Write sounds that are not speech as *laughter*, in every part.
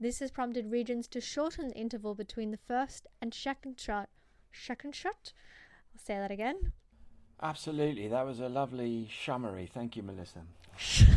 This has prompted regions to shorten the interval between the first and second shot. Second shot? I'll say that again. Absolutely, that was a lovely summary. Thank you, Melissa. *laughs*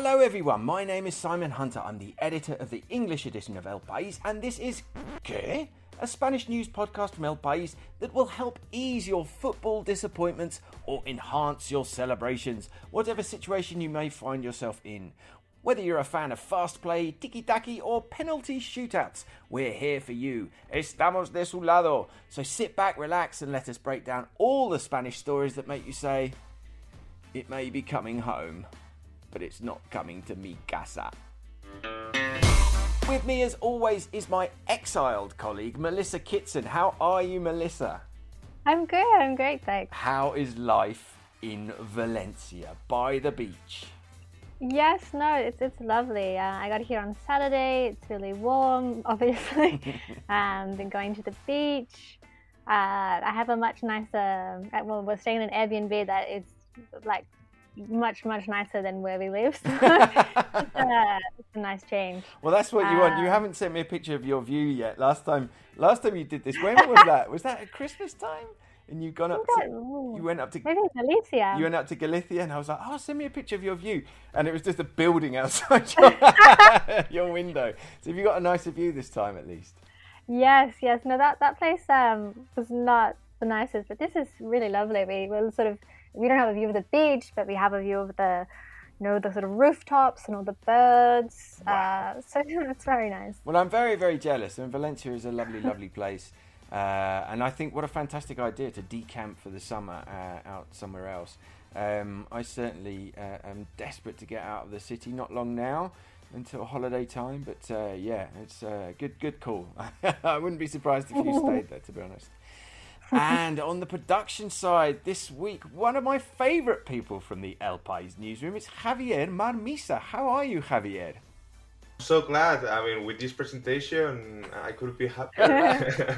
Hello, everyone. My name is Simon Hunter. I'm the editor of the English edition of El País, and this is ¿Qué? a Spanish news podcast from El País that will help ease your football disappointments or enhance your celebrations, whatever situation you may find yourself in. Whether you're a fan of fast play, tiki taka, or penalty shootouts, we're here for you. Estamos de su lado. So sit back, relax, and let us break down all the Spanish stories that make you say, It may be coming home, but it's not coming to mi casa. With me, as always, is my exiled colleague, Melissa Kitson. How are you, Melissa? I'm good. I'm great, thanks. How is life in Valencia by the beach? Yes, no, it's it's lovely. Uh, I got here on Saturday. It's really warm, *laughs* obviously. *laughs* um, been going to the beach. Uh, I have a much nicer. uh, Well, we're staying in an Airbnb that is like much much nicer than where we live. So it's, *laughs* *laughs* uh, it's a nice change. Well, that's what you want. You Uh, haven't sent me a picture of your view yet. Last time, last time you did this, when was that? Was that at Christmas time? And you've gone up to, you went up to, Maybe it's Alicia. you went up to Galicia, and I was like, oh, send me a picture of your view, and it was just a building outside your, *laughs* your window. So have you got a nicer view this time, at least? Yes, yes. No, that that place um, was not the nicest, but this is really lovely. We will sort of we don't have a view of the beach, but we have a view of the you know the sort of rooftops and all the birds. Uh, so *laughs* it's very nice. Well, I'm very, very jealous. And Valencia is a lovely, lovely place. Uh, and I think what a fantastic idea to decamp for the summer uh, out somewhere else. Um, I certainly uh, am desperate to get out of the city. Not long now until holiday time, but uh, yeah, it's a good, good call. *laughs* I wouldn't be surprised if you *laughs* stayed there, to be honest. *laughs* and on the production side this week, one of my favourite people from the El País newsroom is Javier Marmisa. How are you, Javier? so glad. I mean, with this presentation, I could be happy. *laughs*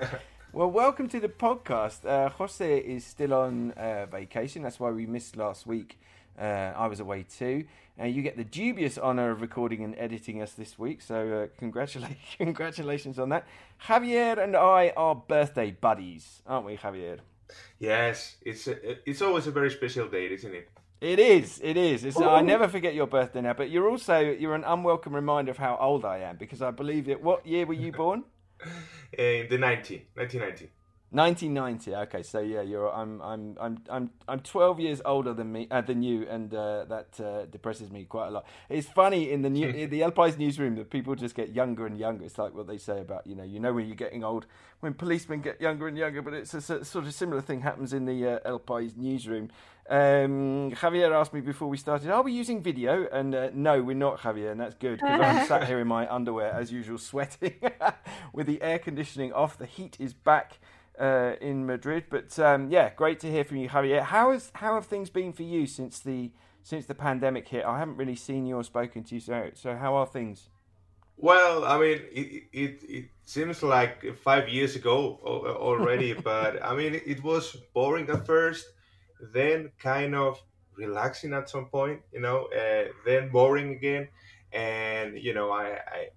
*laughs* Well, welcome to the podcast. Uh, Jose is still on uh, vacation. That's why we missed last week. Uh, I was away too. Uh, you get the dubious honour of recording and editing us this week, so uh, congratulations, *laughs* congratulations on that. Javier and I are birthday buddies, aren't we, Javier? yes, it's a, it's always a very special day, isn't it? It is. It is. It's, I never forget your birthday now. But you're also you're an unwelcome reminder of how old I am because I believe it. What year were you born? *laughs* In the 90, 1990. 1990. Okay, so yeah, you're. I'm. I'm. I'm. I'm. I'm 12 years older than me. Uh, than you, and uh, that uh, depresses me quite a lot. It's funny in the new, in the *laughs* El País newsroom that people just get younger and younger. It's like what they say about you know you know when you're getting old when policemen get younger and younger. But it's a sort of similar thing happens in the uh, El País newsroom. Um, Javier asked me before we started, "Are we using video?" And uh, no, we're not, Javier, and that's good because I'm sat *laughs* here in my underwear as usual, sweating *laughs* with the air conditioning off. The heat is back uh, in Madrid. But um, yeah, great to hear from you, Javier. How has how have things been for you since the since the pandemic hit? I haven't really seen you or spoken to you. So so how are things? Well, I mean, it, it, it seems like five years ago already, *laughs* but I mean, it was boring at first, then kind of relaxing at some point, you know, uh, then boring again, and you know, I, I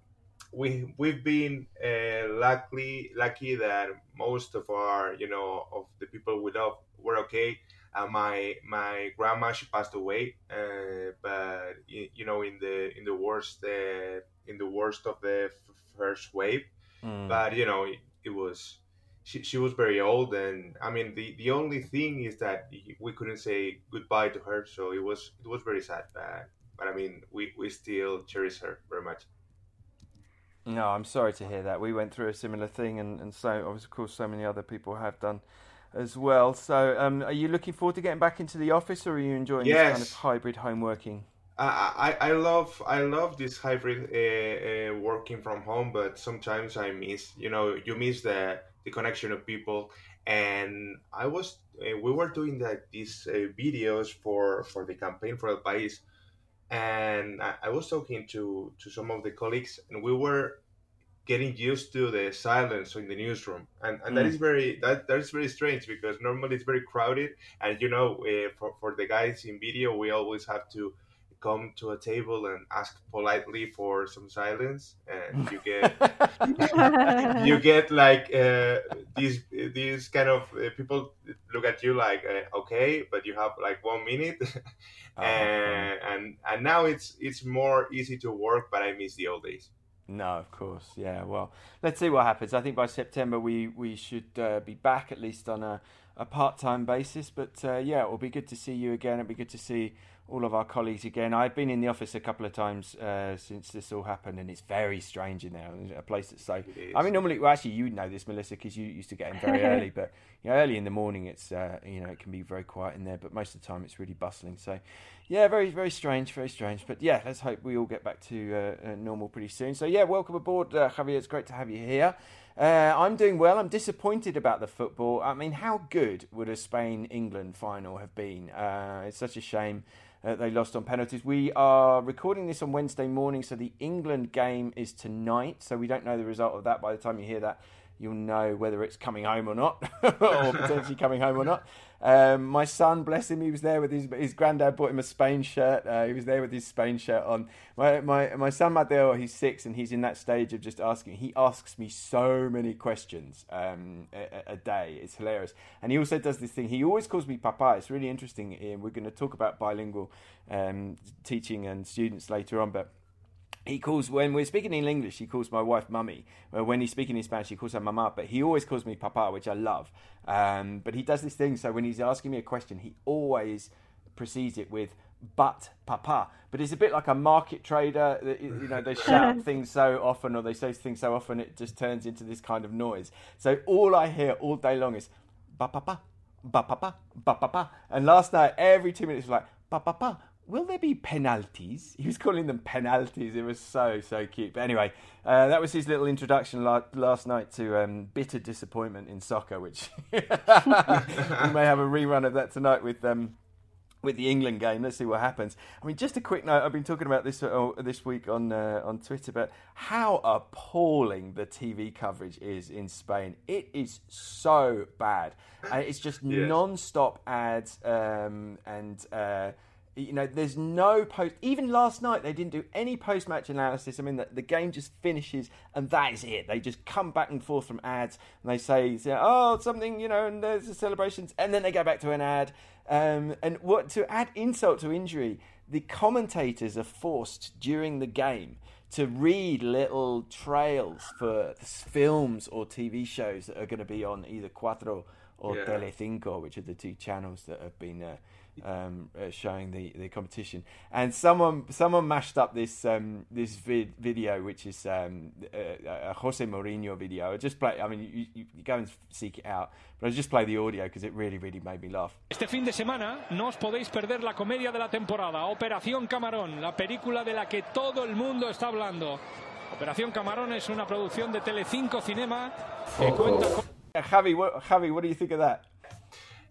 we we've been uh, lucky lucky that most of our you know of the people we love were okay. Uh, my my grandma she passed away, uh, but y- you know in the in the worst uh, in the worst of the f- first wave. Mm. But you know it, it was she, she was very old, and I mean the, the only thing is that we couldn't say goodbye to her, so it was it was very sad. But, but I mean we, we still cherish her very much. No, I'm sorry to hear that. We went through a similar thing, and, and so of course so many other people have done as well. So, um, are you looking forward to getting back into the office, or are you enjoying this kind of hybrid home working? I, I I love I love this hybrid uh, uh, working from home, but sometimes I miss you know you miss the the connection of people. And I was uh, we were doing like these uh, videos for for the campaign for El País, and I, I was talking to to some of the colleagues, and we were getting used to the silence in the newsroom and, and mm. that is very that that is very strange because normally it's very crowded and you know uh, for, for the guys in video we always have to come to a table and ask politely for some silence and you get *laughs* you get like uh, these these kind of uh, people look at you like uh, okay but you have like one minute oh, and, and and now it's it's more easy to work but i miss the old days no, of course, yeah. Well, let's see what happens. I think by September we we should uh, be back at least on a, a part time basis. But uh, yeah, it will be good to see you again. It'll be good to see all of our colleagues again. I've been in the office a couple of times uh, since this all happened, and it's very strange in there. A place that's so. I mean, normally, well, actually, you know this, Melissa, because you used to get in very *laughs* early. But you know, early in the morning, it's uh, you know it can be very quiet in there. But most of the time, it's really bustling. So, yeah, very very strange, very strange. But yeah, let's hope we all get back to uh, uh normal pretty soon. So yeah, welcome aboard, uh, Javier. It's great to have you here. Uh, I'm doing well. I'm disappointed about the football. I mean, how good would a Spain England final have been? it's such a shame uh, they lost on penalties. We are recording this on Wednesday morning, so the England game is tonight. So we don't know the result of that. By the time you hear that, you'll know whether it's coming home or not, *laughs* or potentially coming home or not. Um, my son, bless him, he was there with his his granddad bought him a Spain shirt. Uh, he was there with his Spain shirt on. My my my son Mateo, he's six, and he's in that stage of just asking. He asks me so many questions um, a, a, day. It's hilarious, and he also does this thing. He always calls me Papa. It's really interesting. And we're going to talk about bilingual um, teaching and students later on, but he calls when we're speaking in English, he calls my wife mummy. When he's speaking in Spanish, he calls her mama, but he always calls me papa, which I love. Um, but he does this thing, so when he's asking me a question, he always precedes it with "but papa." But it's a bit like a market trader. You know, they *laughs* shout things so often, or they say things so often, it just turns into this kind of noise. So all I hear all day long is "ba papa." Ba papa, ba papa, and last night every two minutes was like ba papa, will there be penalties? *laughs* He was calling them penalties. It was so so cute. But anyway, uh, that was his little introduction la- last night to um, bitter disappointment in soccer, which *laughs* we may have a rerun of that tonight with. Um, with the England game, let's see what happens. I mean, just a quick note. I've been talking about this uh, this week on uh, on Twitter, but how appalling the TV coverage is in Spain. It is so bad. Uh, it's just yes. non-stop ads um, and uh, you know, there's no post. Even last night, they didn't do any post match analysis. I mean, the, the, game just finishes and that is it. They just come back and forth from ads and they say, oh, something, you know, and there's the celebrations. And then they go back to an ad. Um, and what to add insult to injury, the commentators are forced during the game to read little trails for films or TV shows that are going to be on either Cuatro or yeah. Telecinco, which are the two channels that have been. Uh, um, uh, showing the, the competition. And someone someone mashed up this um, this vid- video, which is um, a, a, Jose Mourinho video. I just play. I mean, you, you, you, go and seek it out, but I just play the audio because it really really made me laugh. Este fin de semana no os podéis perder la comedia de la temporada, Operación Camarón, la película de la que todo el mundo está hablando. Operación Camarón es una producción de Telecinco Cinema que oh. cuenta con... Javi, what, Javi, what do you think of that?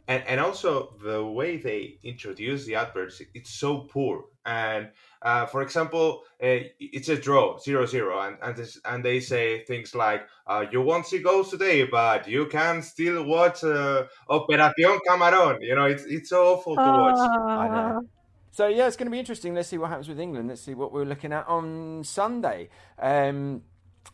And and also the way they introduce the adverts it's so poor. And uh, for example uh, it's a draw zero zero and and, this, and they say things like uh, you won't see goals today but you can still watch uh, operacion camarón. You know it's it's so awful to watch. Ah. so yeah it's going to be interesting. Let's see what happens with england. Let's see what we're looking at on sunday. Um,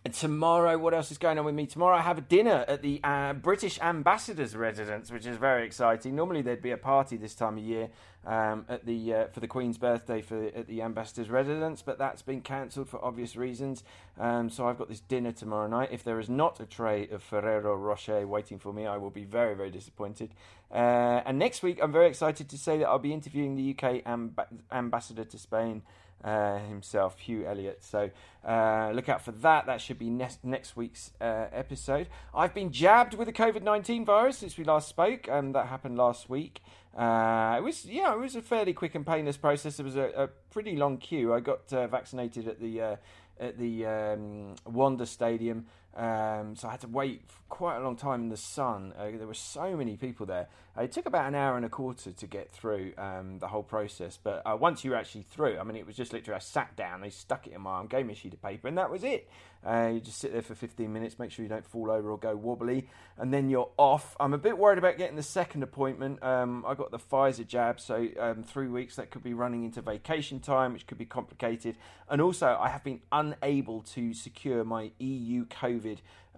and tomorrow, what else is going on with me? Tomorrow, I have a dinner at the uh, British Ambassador's residence, which is very exciting. Normally, there'd be a party this time of year um, at the uh, for the Queen's birthday for at the Ambassador's residence, but that's been cancelled for obvious reasons. Um, so I've got this dinner tomorrow night. If there is not a tray of Ferrero Rocher waiting for me, I will be very very disappointed. Uh, and next week, I'm very excited to say that I'll be interviewing the UK amb- ambassador to Spain uh, himself, Hugh Elliott. So uh, look out for that. That should be next next week's uh, episode. I've been jabbed with the COVID nineteen virus since we last spoke, and that happened last week. Uh, it was yeah, it was a fairly quick and painless process. It was a, a pretty long queue. I got uh, vaccinated at the uh, at the um, Wanda Stadium. Um, so I had to wait quite a long time in the sun. Uh, there were so many people there. Uh, it took about an hour and a quarter to get through um, the whole process. But uh, once you were actually through, I mean, it was just literally I sat down, they stuck it in my arm, gave me a sheet of paper, and that was it. Uh, you just sit there for 15 minutes, make sure you don't fall over or go wobbly, and then you're off. I'm a bit worried about getting the second appointment. Um, I got the Pfizer jab, so um, three weeks that could be running into vacation time, which could be complicated. And also, I have been unable to secure my EU COVID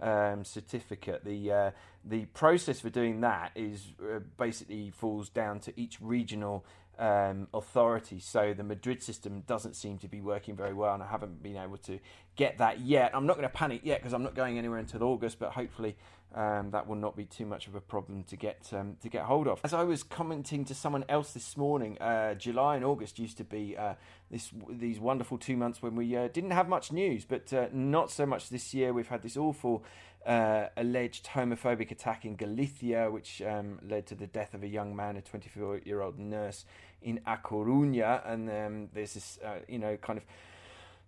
um, certificate. The uh, the process for doing that is uh, basically falls down to each regional um, authority. So the Madrid system doesn't seem to be working very well, and I haven't been able to get that yet. I'm not going to panic yet because I'm not going anywhere until August, but hopefully um, that will not be too much of a problem to get um, to get hold of. As I was commenting to someone else this morning, uh, July and August used to be uh, this these wonderful two months when we uh, didn't have much news, but uh, not so much this year. We've had this awful. Uh, alleged homophobic attack in Galicia, which um, led to the death of a young man, a 24 year old nurse in A Coruña. And um, there's this, uh, you know, kind of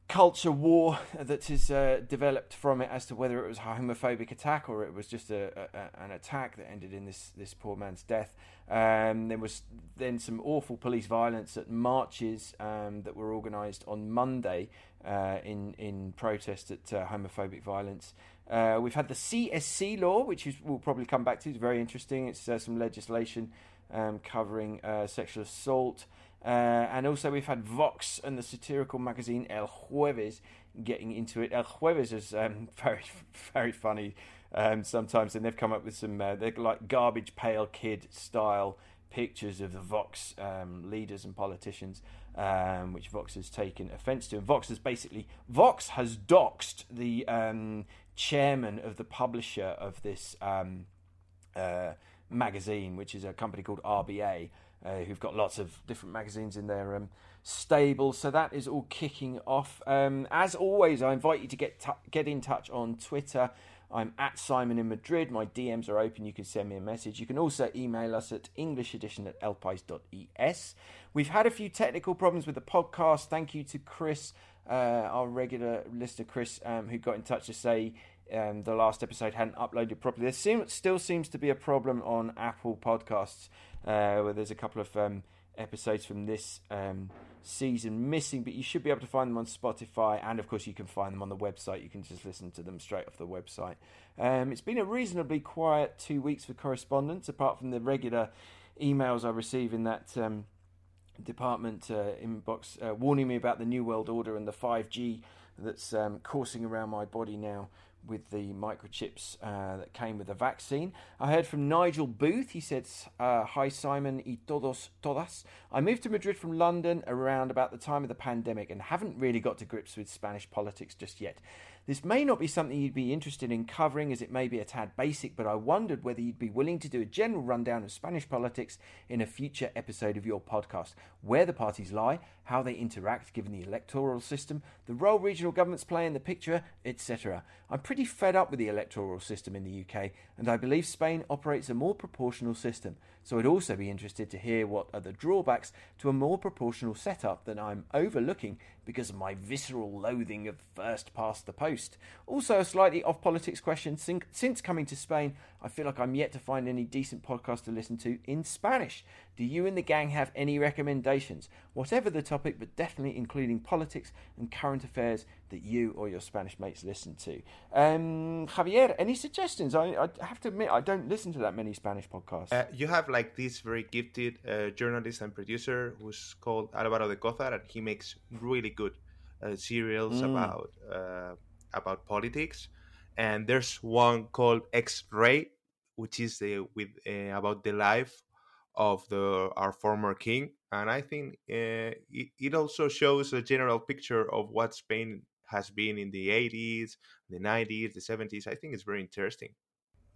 culture war that has uh, developed from it as to whether it was a homophobic attack or it was just a, a, an attack that ended in this this poor man's death. Um, there was then some awful police violence at marches um, that were organised on Monday uh, in in protest at uh, homophobic violence. Uh, we've had the sí es sí law, which is, we'll probably come back to. It's very interesting. It's uh, some legislation um, covering uh, sexual assault. Uh, and also, we've had Vox and the satirical magazine El Jueves getting into it. El Jueves is um, *laughs* very, very funny um, sometimes, and they've come up with some uh, they're like garbage pail kid style pictures of the Vox um, leaders and politicians, um, which Vox has taken offence to. And Vox has basically Vox has doxed the um, chairman of the publisher of this um, uh, magazine, which is a company called RBA uh, who've got lots of different magazines in their um, stable. So that is all kicking off. Um, as always, I invite you to get t- get in touch on Twitter. I'm at Simon in Madrid. My DMs are open. You can send me a message. You can also email us at englishedition at elpais.es. We've had a few technical problems with the podcast. Thank you to Chris, uh, our regular listener, Chris, um, who got in touch to say um, the last episode hadn't uploaded properly. There seem, still seems to be a problem on Apple Podcasts uh, where there's a couple of um, episodes from this um, season missing, but you should be able to find them on Spotify, and of course, you can find them on the website. You can just listen to them straight off the website. Um, it's been a reasonably quiet two weeks for correspondence, apart from the regular emails I receive in that um, department uh, inbox uh, warning me about the New World Order and the 5G that's um, coursing around my body now with the microchips uh, that came with the vaccine. I heard from Nigel Booth. He said, uh, Hi Simon y todos, todas. I moved to Madrid from London around about the time of the pandemic and haven't really got to grips with Spanish politics just yet. This may not be something you'd be interested in covering as it may be a tad basic, but I wondered whether you'd be willing to do a general rundown of Spanish politics in a future episode of your podcast. Where the parties lie, how they interact given the electoral system, the role regional governments play in the picture, etc. I'm pretty fed up with the electoral system in the UK, and I believe Spain operates a more proportional system. So I'd also be interested to hear what are the drawbacks to a more proportional setup that I'm overlooking because of my visceral loathing of first past the post. Also, a slightly off politics question since coming to Spain, I feel like I'm yet to find any decent podcast to listen to in Spanish. Do you and the gang have any recommendations? Whatever the topic, but definitely including politics and current affairs that you or your Spanish mates listen to. Um, Javier, any suggestions? I, I, have to admit, I don't listen to that many Spanish podcasts. Uh, you have like this very gifted uh, journalist and producer who's called Alvaro de Cozar, and he makes really good uh, serials mm. about uh, about politics. And there's one called XRey, which is the with uh, about the life of the our former king, and I think uh, it, it also shows a general picture of what Spain has been in the 80s, the 90s, the 70s. I think it's very interesting.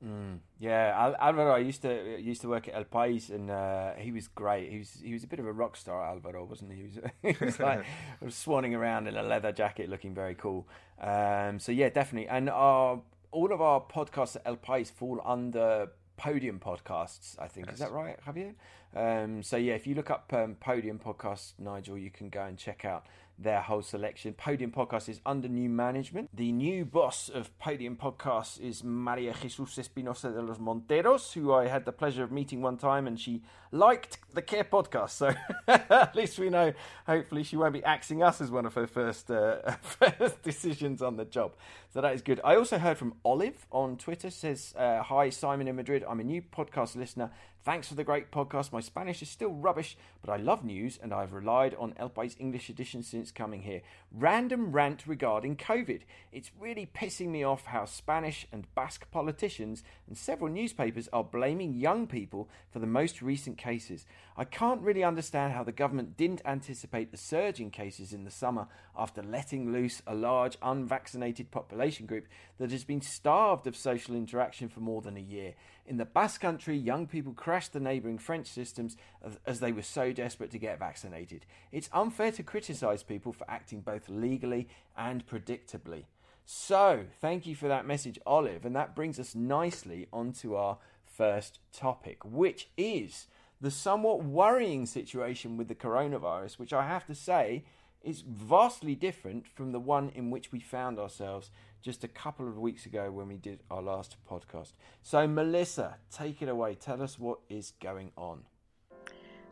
Mm, yeah, Al- Alvaro. I used to used to work at El País, and uh, he was great. He was he was a bit of a rock star, Alvaro, wasn't he? He was, *laughs* he was like was *laughs* swanning around in a leather jacket, looking very cool. Um, so yeah, definitely. And our all of our podcasts at El País fall under Podium Podcasts, I think. Yes. Is that right, Javier? Um, so, yeah, if you look up um, Podium Podcasts, Nigel, you can go and check out their whole selection. Podium Podcast is under new management. The new boss of Podium Podcast is Maria Jesus Espinosa de los Monteros, who I had the pleasure of meeting one time, and she liked the ¿Qué? Podcast. So *laughs* at least we know, hopefully, she won't be axing us as one of her first, uh, *laughs* first decisions on the job. So that is good. I also heard from Olive on Twitter, says, uh, Hi, Simon in Madrid. I'm a new podcast listener Thanks for the great podcast. My Spanish is still rubbish, but I love news and I've relied on El País English edition since coming here. Random rant regarding COVID. It's really pissing me off how Spanish and Basque politicians and several newspapers are blaming young people for the most recent cases. I can't really understand how the government didn't anticipate the surge in cases in the summer after letting loose a large unvaccinated population group that has been starved of social interaction for more than a year. In the Basque Country, young people crashed the neighbouring French systems as they were so desperate to get vaccinated. It's unfair to criticise people for acting both legally and predictably. So, thank you for that message, Olive, and that brings us nicely onto our first topic, which is the somewhat worrying situation with the coronavirus, which I have to say is vastly different from the one in which we found ourselves just a couple of weeks ago when we did our last podcast. So, Melissa, take it away. Tell us what is going on.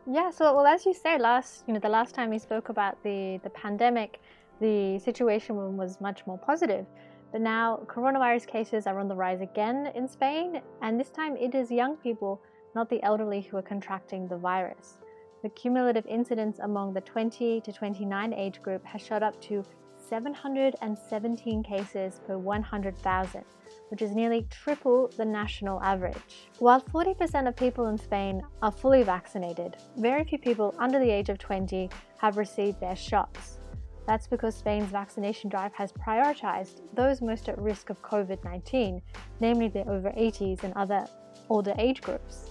Yeah, so well, as you say, last you know the last time we spoke about the the pandemic, the situation was much more positive. But now coronavirus cases are on the rise again in Spain, and this time it is young people, not the elderly, who are contracting the virus. The cumulative incidence among the 20 to 29 age group has shot up to 717 cases per 100,000, which is nearly triple the national average. While 40% of people in Spain are fully vaccinated, very few people under the age of 20 have received their shots. That's because Spain's vaccination drive has prioritized those most at risk of COVID 19, namely the over 80s and other older age groups.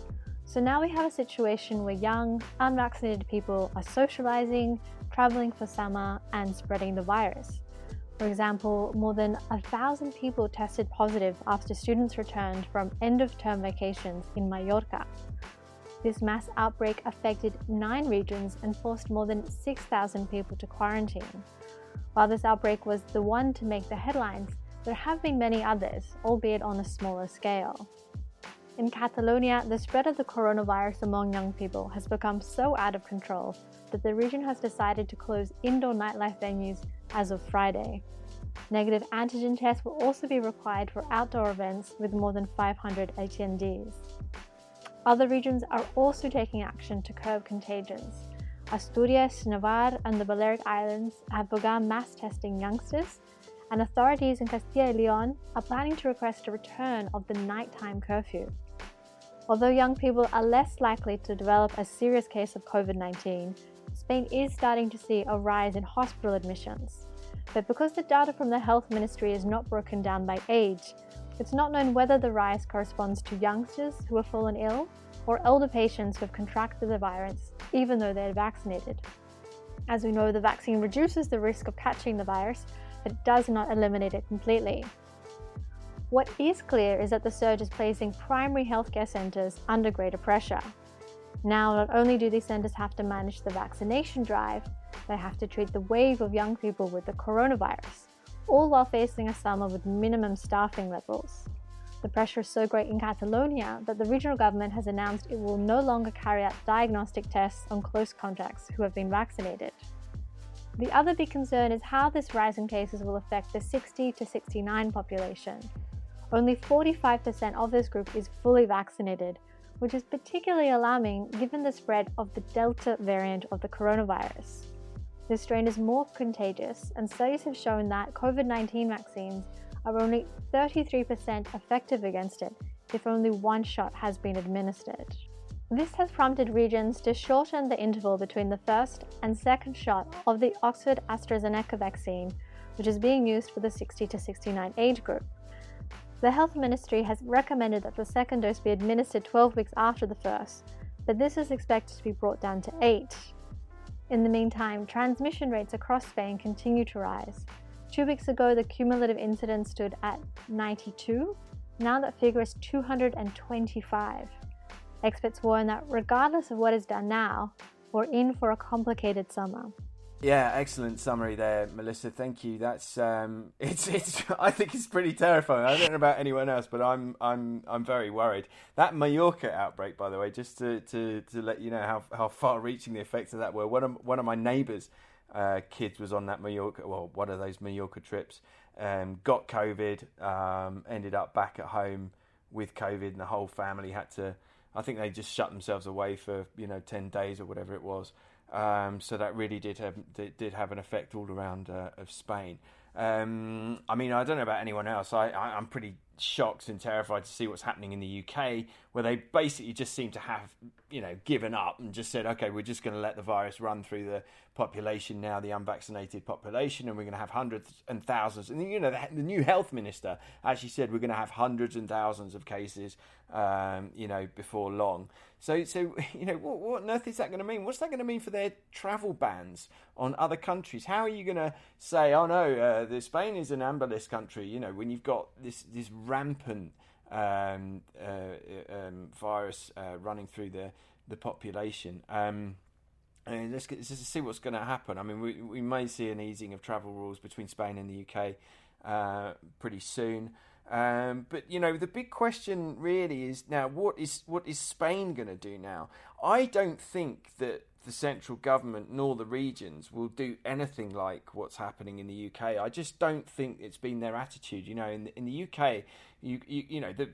So now we have a situation where young, unvaccinated people are socializing, traveling for summer, and spreading the virus. For example, more than a thousand people tested positive after students returned from end of term vacations in Mallorca. This mass outbreak affected nine regions and forced more than 6,000 people to quarantine. While this outbreak was the one to make the headlines, there have been many others, albeit on a smaller scale. In Catalonia, the spread of the coronavirus among young people has become so out of control that the region has decided to close indoor nightlife venues as of Friday. Negative antigen tests will also be required for outdoor events with more than 500 attendees. Other regions are also taking action to curb contagions. Asturias, Navarre, and the Balearic Islands have begun mass testing youngsters, and authorities in Castilla y Leon are planning to request a return of the nighttime curfew. Although young people are less likely to develop a serious case of COVID 19, Spain is starting to see a rise in hospital admissions. But because the data from the health ministry is not broken down by age, it's not known whether the rise corresponds to youngsters who have fallen ill or older patients who have contracted the virus even though they're vaccinated. As we know, the vaccine reduces the risk of catching the virus, but it does not eliminate it completely. What is clear is that the surge is placing primary healthcare centres under greater pressure. Now, not only do these centres have to manage the vaccination drive, they have to treat the wave of young people with the coronavirus, all while facing a summer with minimum staffing levels. The pressure is so great in Catalonia that the regional government has announced it will no longer carry out diagnostic tests on close contacts who have been vaccinated. The other big concern is how this rise in cases will affect the 60 to 69 population, only 45% of this group is fully vaccinated, which is particularly alarming given the spread of the Delta variant of the coronavirus. This strain is more contagious, and studies have shown that COVID 19 vaccines are only 33% effective against it if only one shot has been administered. This has prompted regions to shorten the interval between the first and second shot of the Oxford AstraZeneca vaccine, which is being used for the 60 to 69 age group. The Health Ministry has recommended that the second dose be administered 12 weeks after the first, but this is expected to be brought down to 8. In the meantime, transmission rates across Spain continue to rise. Two weeks ago, the cumulative incidence stood at 92. Now that figure is 225. Experts warn that regardless of what is done now, we're in for a complicated summer. Yeah, excellent summary there, Melissa. Thank you. That's um, *laughs* it's it's. *laughs* I think it's pretty terrifying. I don't know about anyone else, but I'm I'm I'm very worried. That Mallorca outbreak, by the way, just to to, to let you know how how far-reaching the effects of that were. One of one of my neighbours' uh, kids was on that Mallorca, well, one of those Mallorca trips. Um, got COVID, um, ended up back at home with COVID, and the whole family had to. I think they just shut themselves away for you know ten days or whatever it was. Um, so that really did have did have an effect all around uh, of Spain. Um, I mean, I don't know about anyone else. I, I, am pretty shocked and terrified to see what's happening in the UK, where they basically just seem to have, you know, given up and just said, okay, we're just going to let the virus run through the population now, the unvaccinated population, and we're going to have hundreds and thousands. And you know, the, the new health minister actually said we're going to have hundreds and thousands of cases, um, you know, before long. So, so *laughs* you know, what, what on earth is that going to mean? What's that going to mean for their travel bans on other countries? How are you going to say, oh no, uh, the Spain is an amber list country? You know, when you've got this this rampant um, uh, um, virus uh, running through the the population. Um, and let's, let's see what's going to happen. I mean, we we may see an easing of travel rules between Spain and the UK uh, pretty soon. Um, but you know, the big question really is now: what is what is Spain going to do now? I don't think that the central government nor the regions will do anything like what's happening in the UK. I just don't think it's been their attitude. You know, in the, in the UK, you you, you know the.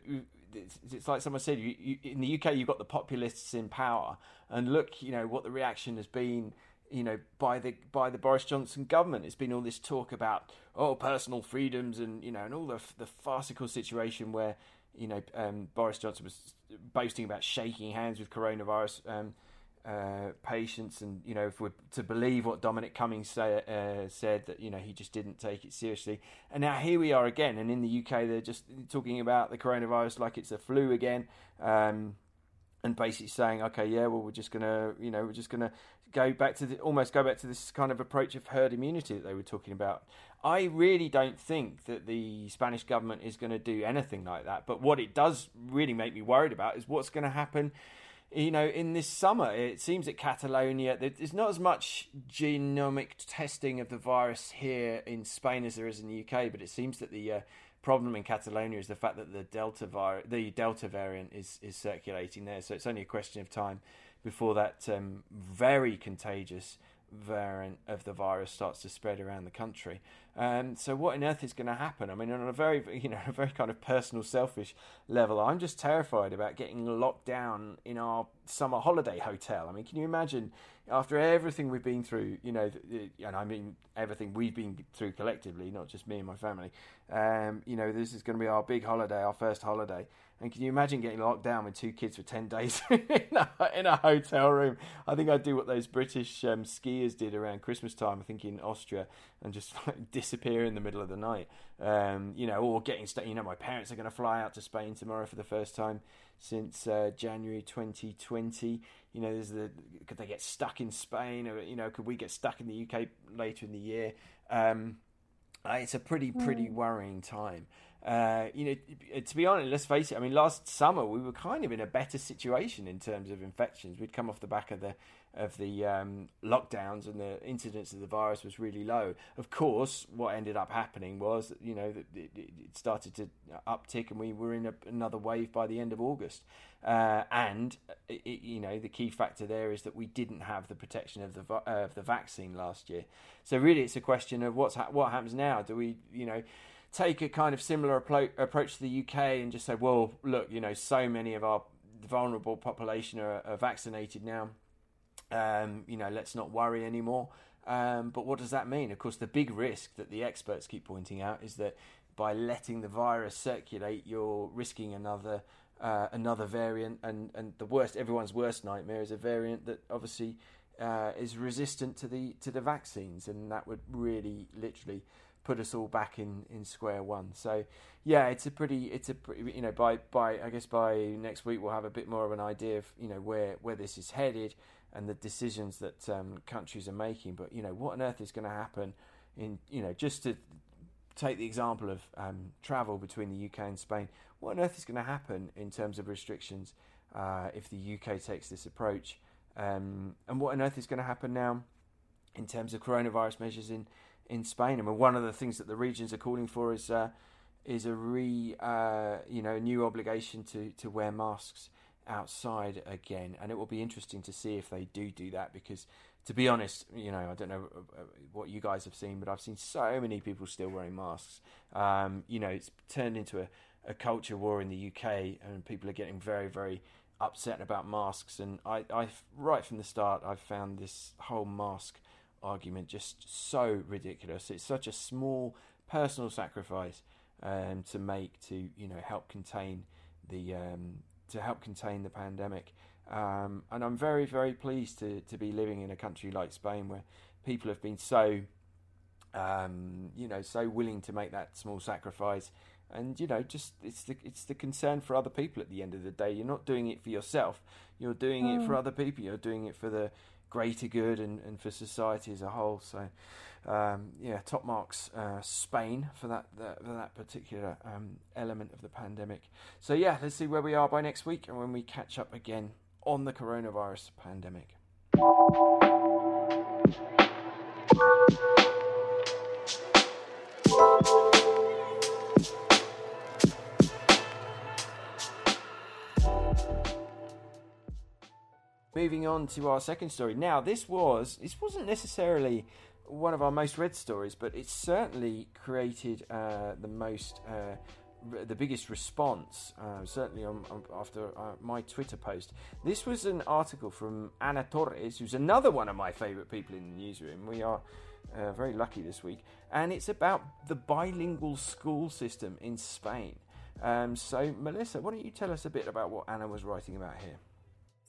It's, it's like someone said. You, you, in the UK, you've got the populists in power, and look, you know what the reaction has been you know, by the by the Boris Johnson government. It's been all this talk about oh personal freedoms and you know and all the the farcical situation where you know um, Boris Johnson was boasting about shaking hands with coronavirus um, uh, patients, and you know if we're to believe what Dominic Cummings say, uh, said that you know he just didn't take it seriously, and now here we are again, and in the UK they're just talking about the coronavirus like it's a flu again. Um, and basically saying, okay, yeah, well, we're just gonna, you know, we're just gonna go back to the, almost go back to this kind of approach of herd immunity that they were talking about. I really don't think that the Spanish government is going to do anything like that. But what it does really make me worried about is what's going to happen. You know, in this summer, it seems that Catalonia, there's not as much genomic testing of the virus here in Spain as there is in the UK, but it seems that the uh, problem in Catalonia is the fact that the Delta vir- the Delta variant is is circulating there. So it's only a question of time before that um, very contagious variant of the virus starts to spread around the country. Um, so what on earth is going to happen? I mean, on a very, *laughs* you know, a very kind of personal, selfish level, I'm just terrified about getting locked down in our summer holiday hotel. I mean, can you imagine after everything we've been through, you know, and I mean everything we've been through collectively, not just me and my family. Um, you know, this is going to be our big holiday, our first holiday. And can you imagine getting locked down with two kids for 10 days *laughs* in, a, in a hotel room? I think I'd do what those British um, skiers did around Christmas time, I think in Austria, and just *laughs* like, disappear in the middle of the night. Um, you know, or getting, st- you know, my parents are going to fly out to Spain tomorrow for the first time since uh, January 2020. You know, there's the could they get stuck in Spain, or you know, could we get stuck in the UK later in the year? Um, it's a pretty pretty mm. worrying time. Uh, you know, to be honest, let's face it. I mean, last summer we were kind of in a better situation in terms of infections. We'd come off the back of the of the um, lockdowns, and the incidence of the virus was really low. Of course, what ended up happening was, you know, it, it started to uptick, and we were in a, another wave by the end of August. Uh, and it, you know, the key factor there is that we didn't have the protection of the uh, of the vaccine last year. So really, it's a question of what's ha- what happens now. Do we, you know? Take a kind of similar appro- approach to the UK and just say, well, look, you know, so many of our vulnerable population are, are vaccinated now. Um, you know, let's not worry anymore. Um, but what does that mean? Of course, the big risk that the experts keep pointing out is that by letting the virus circulate, you're risking another uh, another variant, and, and the worst, everyone's worst nightmare is a variant that obviously uh, is resistant to the to the vaccines, and that would really, literally put us all back in, in square one. So yeah, it's a pretty it's a you know by by I guess by next week we'll have a bit more of an idea of you know where where this is headed and the decisions that um, countries are making. But you know what on earth is going to happen in you know just to take the example of um, travel between the UK and Spain. What on earth is going to happen in terms of restrictions uh, if the UK takes this approach? Um, and what on earth is going to happen now in terms of coronavirus measures in in Spain. I mean, one of the things that the regions are calling for is uh, is a re uh, you know new obligation to to wear masks outside again, and it will be interesting to see if they do do that because. To be honest, you know, I don't know uh, what you guys have seen, but I've seen so many people still wearing masks. Um, you know, it's turned into a, a culture war in the UK, and people are getting very, very upset about masks. And I, I, right from the start, I've found this whole mask argument just so ridiculous. It's such a small personal sacrifice um, to make to you know help contain the um, to help contain the pandemic. Um, and I'm very very pleased to to be living in a country like Spain where people have been so um, you know so willing to make that small sacrifice. And you know, just it's the it's the concern for other people at the end of the day. You're not doing it for yourself. You're doing mm. it for mm. other people. You're doing it for the greater good and, and for society as a whole. So, um, yeah, top marks uh, Spain for that, that, for that particular um, element of the pandemic. So yeah, let's see where we are by next week and when we catch up again on the coronavirus pandemic. Moving on to our second story. Now, this was this wasn't necessarily one of our most read stories, but it certainly created uh, the most. Uh, the biggest response, uh, certainly on, on, after uh, my Twitter post. This was an article from Ana Torres, who's another one of my favourite people in the newsroom. We are uh, very lucky this week, and it's about the bilingual school system in Spain. Um, so, Melissa, why don't you tell us a bit about what Ana was writing about here?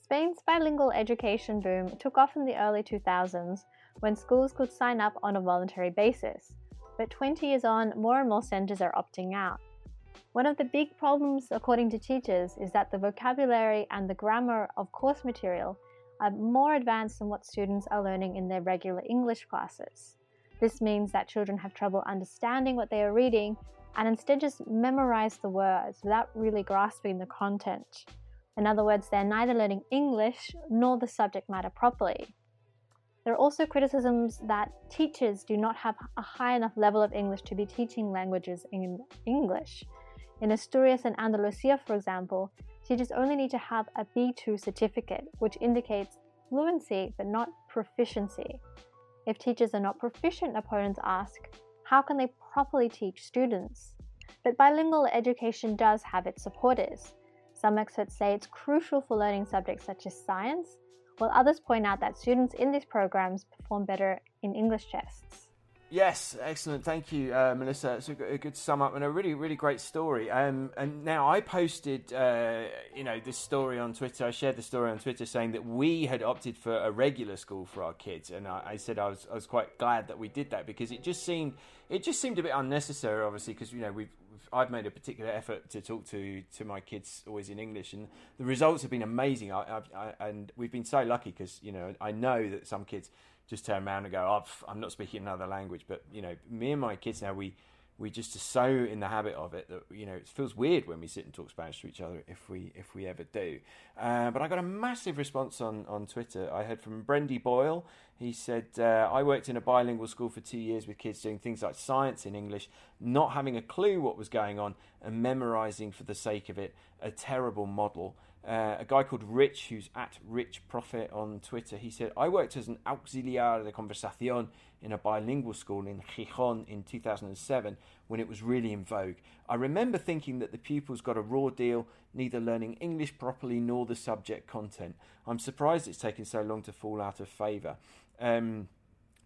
Spain's bilingual education boom took off in the early 2000s when schools could sign up on a voluntary basis. But 20 years on, more and more centers are opting out. One of the big problems, according to teachers, is that the vocabulary and the grammar of course material are more advanced than what students are learning in their regular English classes. This means that children have trouble understanding what they are reading and instead just memorize the words without really grasping the content. In other words, they're neither learning English nor the subject matter properly. There are also criticisms that teachers do not have a high enough level of English to be teaching languages in English. In Asturias and Andalusia, for example, teachers only need to have a B2 certificate, which indicates fluency but not proficiency. If teachers are not proficient, opponents ask, how can they properly teach students? But bilingual education does have its supporters. Some experts say it's crucial for learning subjects such as science, while others point out that students in these programs perform better in English tests. Yes, excellent. Thank you, uh, Melissa. It's a, a, good sum up and a really, really great story. Um, and now I posted, uh, you know, this story on Twitter. I shared the story on Twitter saying that we had opted for a regular school for our kids, and I, I said I was, I was quite glad that we did that because it just seemed, it just seemed a bit unnecessary, obviously, because you know we've I've made a particular effort to talk to to my kids always in English, and the results have been amazing. I, I, and we've been so lucky because you know I know that some kids just turn around and go, oh, "I'm not speaking another language," but you know, me and my kids now we we just are so in the habit of it that you know it feels weird when we sit and talk Spanish to each other if we if we ever do. Uh, but I got a massive response on on Twitter. I heard from Brendy Boyle. He said, uh, "I worked in a bilingual school for two years with kids doing things like science in English, not having a clue what was going on and memorizing for the sake of it. A terrible model." Uh, a guy called Rich, who's at Rich Profit on Twitter, he said, I worked as an auxiliar de conversación in a bilingual school in Gijón in 2007 when it was really in vogue. I remember thinking that the pupils got a raw deal, neither learning English properly nor the subject content. I'm surprised it's taken so long to fall out of favour. Um,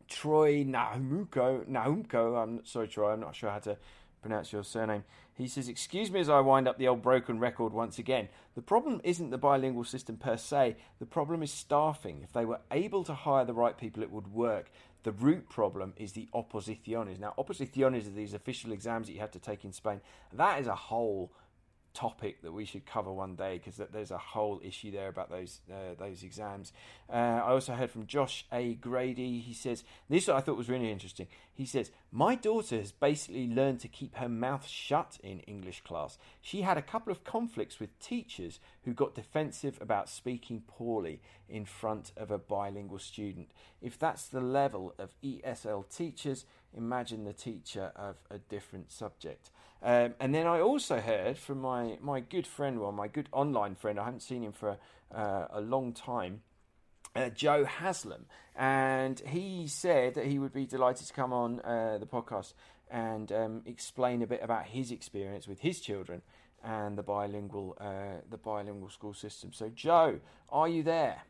Troy Nahumko, Nahumko, I'm sorry, Troy, I'm not sure how to pronounce your surname. He says, Excuse me as I wind up the old broken record once again. The problem isn't the bilingual system per se, the problem is staffing. If they were able to hire the right people, it would work. The root problem is the oposiciones. Now, oposiciones are these official exams that you have to take in Spain. That is a whole topic that we should cover one day because there's a whole issue there about those uh, those exams. Uh, I also heard from Josh O'Grady. He says this I thought was really interesting. He says my daughter has basically learned to keep her mouth shut in English class. She had a couple of conflicts with teachers who got defensive about speaking poorly in front of a bilingual student. If that's the level of ESL teachers, imagine the teacher of a different subject. Um, and then I also heard from my, my good friend, well, my good online friend, I haven't seen him for uh, a long time, uh, Joe Haslam. And he said that he would be delighted to come on uh, the podcast and um, explain a bit about his experience with his children and the bilingual uh, the bilingual school system. So, Joe, are you there?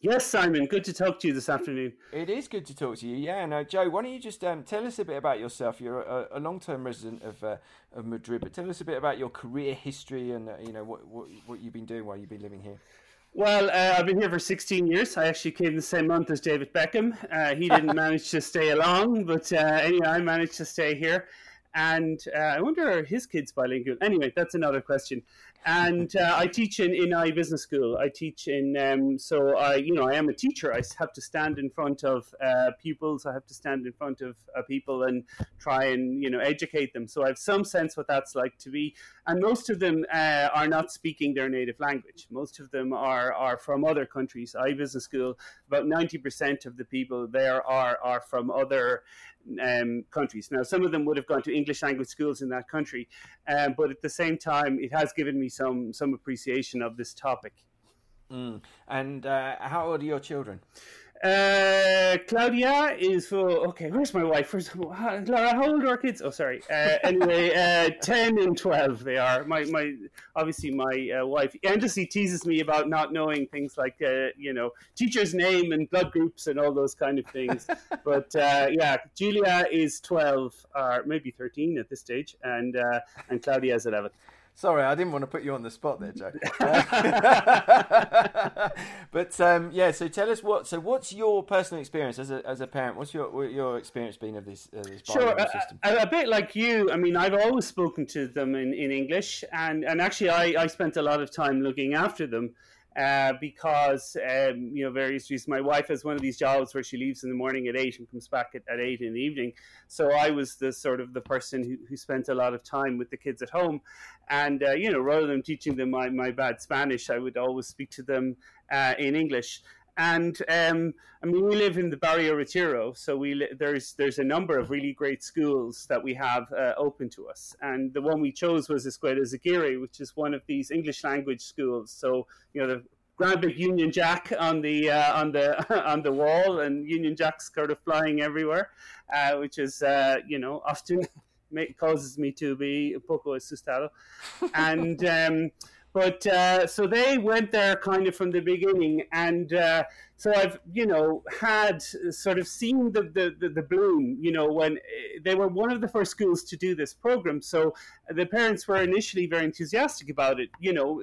Yes, Simon. Good to talk to you this afternoon. It is good to talk to you. Yeah, no, Joe. Why don't you just um, tell us a bit about yourself? You're a, a long-term resident of uh, of Madrid, but tell us a bit about your career history and uh, you know what, what what you've been doing while you've been living here. Well, uh, I've been here for 16 years. I actually came the same month as David Beckham. Uh, he *laughs* didn't manage to stay along, but uh, anyway, I managed to stay here and uh, I wonder are his kids bilingual. Anyway, that's another question. And uh, I teach in in IE business school. I teach in um, so I you know I am a teacher. I have to stand in front of uh, pupils. I have to stand in front of uh, people and try and you know educate them. So I have some sense what that's like to be. And most of them uh, are not speaking their native language. Most of them are are from other countries. IE business school. About ninety percent of the people there are are from other um, countries. Now, some of them would have gone to English language schools in that country, um, but at the same time, it has given me some some appreciation of this topic. Mm. And uh, how old are your children? Uh, Claudia is for okay. Where's my wife? Where's *laughs* Laura? How old are our kids? Oh, sorry. Uh, anyway, uh, *laughs* ten and twelve they are. My my obviously my uh, wife endlessly teases me about not knowing things like uh, you know teacher's name and blood groups and all those kind of things. *laughs* but uh, yeah, Julia is twelve or maybe thirteen at this stage, and uh, and Claudia is eleven. Sorry, I didn't want to put you on the spot there, Joe. *laughs* *laughs* but um, yeah, so tell us what. So, what's your personal experience as a as a parent? What's your your experience been of this, uh, this sure, system? A, a, bit like you. I mean, I've always spoken to them in, in English, and and actually, I, I spent a lot of time looking after them uh, because um, you know various reasons. My wife has one of these jobs where she leaves in the morning at eight and comes back at, at eight in the evening. So I was the sort of the person who, who spent a lot of time with the kids at home, and uh, you know rather than teaching them my, my bad Spanish, I would always speak to them uh, in English. And um, I mean, we live in the Barrio Retiro, so we li- there's there's a number of really great schools that we have uh, open to us. And the one we chose was Escuela Zaguirre, which is one of these English language schools. So you know the grand big Union Jack on the uh, on the *laughs* on the wall, and Union Jacks sort of flying everywhere, uh, which is uh, you know often *laughs* causes me to be poco asustado, and. Um, but uh, so they went there kind of from the beginning, and uh, so I've you know had sort of seen the, the the, the bloom. You know when eh, they were one of the first schools to do this program, so the parents were initially very enthusiastic about it. You know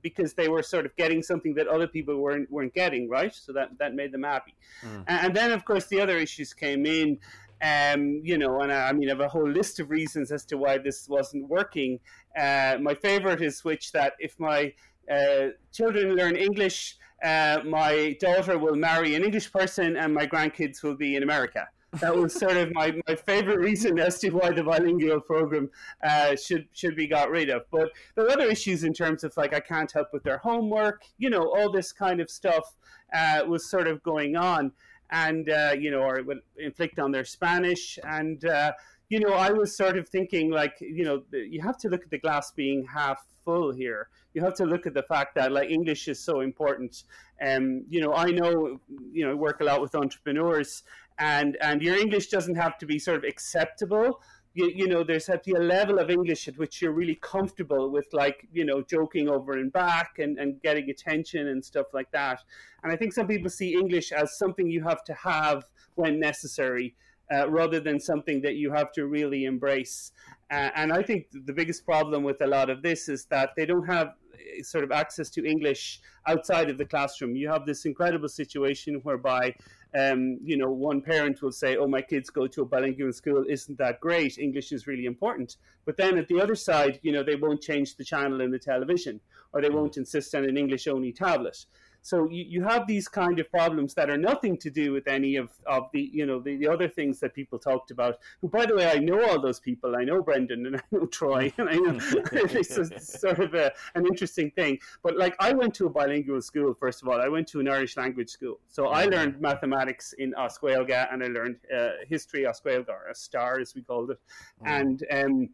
because they were sort of getting something that other people weren't weren't getting, right? So that that made them happy. Mm. And then, of course, the other issues came in. Um, you know, and I, I, mean, I have a whole list of reasons as to why this wasn't working. Uh, my favorite is which that if my uh, children learn English, uh, my daughter will marry an English person, and my grandkids will be in America. That was sort of my, my favorite reason as to why the bilingual program uh, should should be got rid of. But there are other issues in terms of like I can't help with their homework, you know, all this kind of stuff uh, was sort of going on and uh, you know, or it would inflict on their Spanish. And uh, you know, I was sort of thinking like, you know, you have to look at the glass being half full here. You have to look at the fact that like English is so important. Um, you know, I know, you know, I work a lot with entrepreneurs, and and your English doesn't have to be sort of acceptable you, you know there's to a level of english at which you're really comfortable with like you know joking over and back and, and getting attention and stuff like that. And i think some people see english as something you have to have when necessary uh, rather than something that you have to really embrace. Uh, and i think the biggest problem with a lot of this is that they don't have uh, sort of access to english outside of the classroom. You have this incredible situation whereby um, you know, one parent will say, "Oh, my kids go to a bilingual school. Isn't that great? English is really important." But then at the other side, you know, they won't change the channel in the television, or they Mm. won't insist on an English-only tablet. So you, you have these kind of problems that are nothing to do with any of, of the you know the, the other things that people talked about. Who, by the way, I know all those people. I know Brendan and I know Troy, and I know *laughs* *laughs* it's just sort of a, an interesting thing. But like I went to a bilingual school first of all. I went to an Irish language school, so I learned mathematics in as Gaeilge and I learned uh, history as Gaeilge, or a star as we called it, and. Um,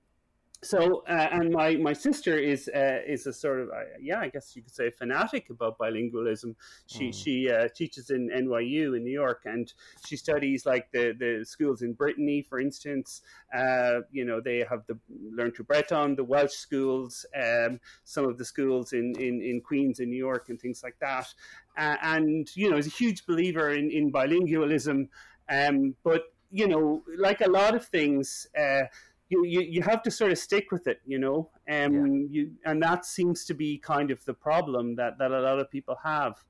so uh, and my my sister is uh, is a sort of uh, yeah I guess you could say a fanatic about bilingualism. She she uh, teaches in NYU in New York and she studies like the the schools in Brittany, for instance. Uh, you know they have the learn to Breton, the Welsh schools, um, some of the schools in, in in Queens in New York and things like that. Uh, and you know is a huge believer in in bilingualism, um, but you know like a lot of things. You, you, you have to sort of stick with it, you know, um, you, and that seems to be kind of the problem that, that a lot of people have.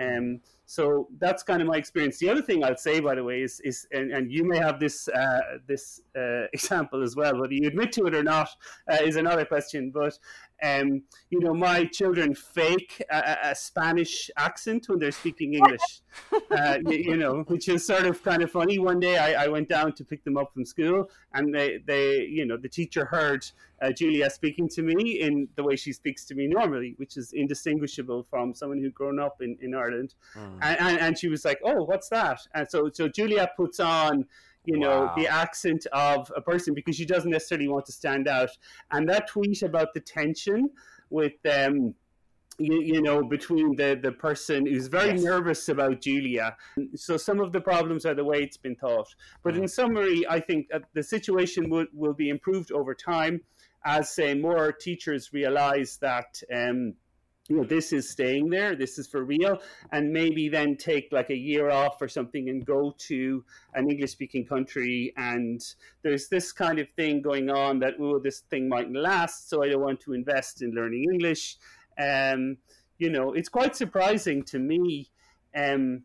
Um, so that's kind of my experience. The other thing I'll say, by the way, is, is and, and you may have this uh, this uh, *laughs* example as well, whether you admit to it or not uh, is another question. But um, you know, my children fake a, a Spanish accent when they're speaking English. *laughs* uh, you, you, know, which is sort of kind of funny. One day, I, I, went down to pick them up from school, and they, they you know, the teacher heard uh, Julia speaking to me in the way she speaks to me normally, which is indistinguishable from someone who'd grown up in, in Ireland. Mm. And, and, and she was like, "Oh, what's that?" And so so Julia puts on you know wow. the accent of a person because she doesn't necessarily want to stand out and that tweet about the tension with um you, you know between the the person who's very yes. nervous about julia so some of the problems are the way it's been taught but mm. in summary i think the situation will, will be improved over time as say more teachers realize that um you know this is staying there this is for real and maybe then take like a year off or something and go to an english speaking country and there's this kind of thing going on that oh this thing mightn't last so i don't want to invest in learning english. Um you know it's quite surprising to me um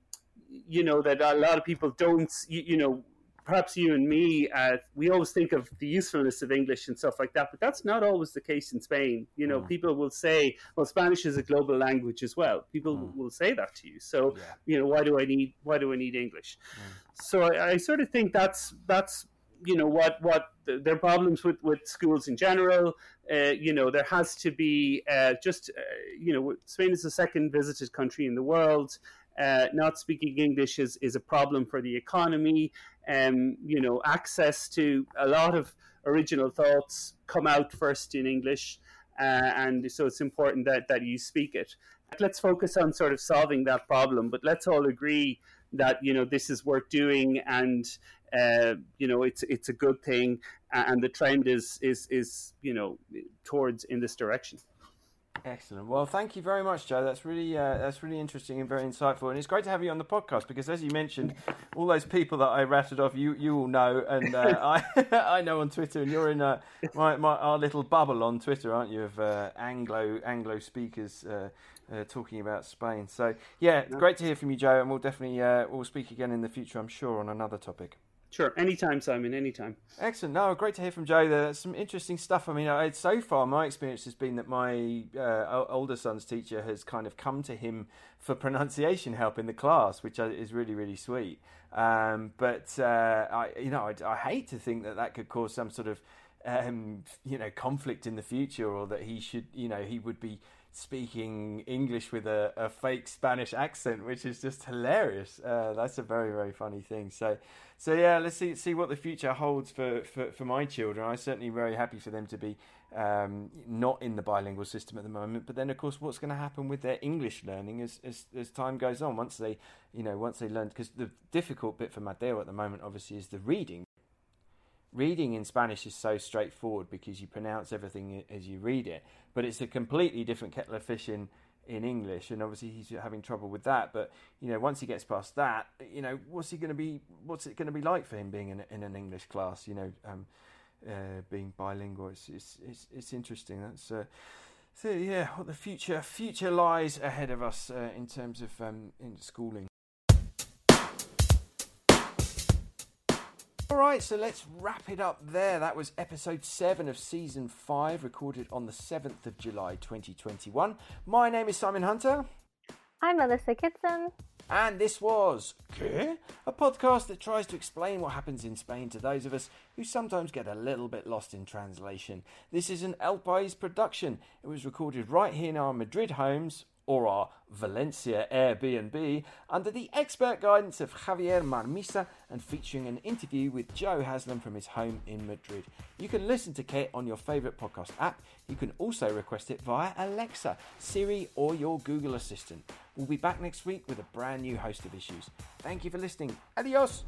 you know that a lot of people don't you, you know perhaps you and me, uh, we always think of the usefulness of English and stuff like that, but that's not always the case in Spain. You know, mm. people will say, well, Spanish is a global language as well. People mm. will say that to you. So, yeah. you know, why do I need why do I need English? Mm. So I, I, sort of think that's that's you know what what the, their problems with with schools in general. Uh, you know, there has to be uh, just uh, you know, Spain is the second visited country in the world. Uh, not speaking English is, is a problem for the economy. Um, you know, access to a lot of original thoughts come out first in English, uh, and so it's important that, that you speak it. Let's focus on sort of solving that problem, but let's all agree that you know this is worth doing, and uh, you know it's it's a good thing, and the trend is is is you know towards in this direction. Excellent. Well, thank you very much, Joe. That's really uh, that's really interesting and very insightful, and it's great to have you on the podcast because, as you mentioned, all those people that I ratted off, you you all know, and uh, *laughs* I *laughs* I know on Twitter, and you're in uh, my, my our little bubble on Twitter, aren't you? Of uh, Anglo Anglo speakers uh, uh, talking about Spain. So yeah, great to hear from you, Joe, and we'll definitely we'll speak again in the future, I'm sure, on another topic. Sure, anytime, Simon, anytime. Excellent. No, great to hear from Joe. There's some interesting stuff. I mean, I, so far, my experience has been that my uh, older son's teacher has kind of come to him for pronunciation help in the class, which is really, really sweet. Um, but uh, I, you know, I, I, hate to think that that could cause some sort of, um, you know, conflict in the future, or that he should, you know, he would be speaking English with a, a fake Spanish accent, which is just hilarious. Uh, that's a very, very funny thing. So, so yeah, let's see see what the future holds for, for, for my children. I'm certainly very happy for them to be um, not in the bilingual system at the moment. But then, of course, what's going to happen with their English learning as, as as time goes on? Once they, you know, once they learn, because the difficult bit for Mateo at the moment, obviously, is the reading. Reading in Spanish is so straightforward because you pronounce everything as you read it, but it's a completely different kettle of fish in in English, and obviously he's having trouble with that. But you know, once he gets past that, you know, what's he going to be? What's it going to be like for him being in, in an English class? You know, um, uh, being bilingual. It's it's it's, it's interesting. That's uh, so yeah. What the future future lies ahead of us uh, in terms of um, in schooling. All right, so let's wrap it up there. That was episode 7 of season 5, recorded on the 7th of July 2021. My name is Simon Hunter. I'm Melissa Kitson. And this was ¿Qué? a podcast that tries to explain what happens in Spain to those of us who sometimes get a little bit lost in translation. This is an El País production. It was recorded right here in our Madrid homes or our Valencia Airbnb under the expert guidance of Javier Marmisa and featuring an interview with Joe Haslam from his home in Madrid. You can listen to ¿Qué? on your favourite podcast app. You can also request it via Alexa, Siri, or your Google Assistant. We'll be back next week with a brand new host of issues. Thank you for listening. Adios!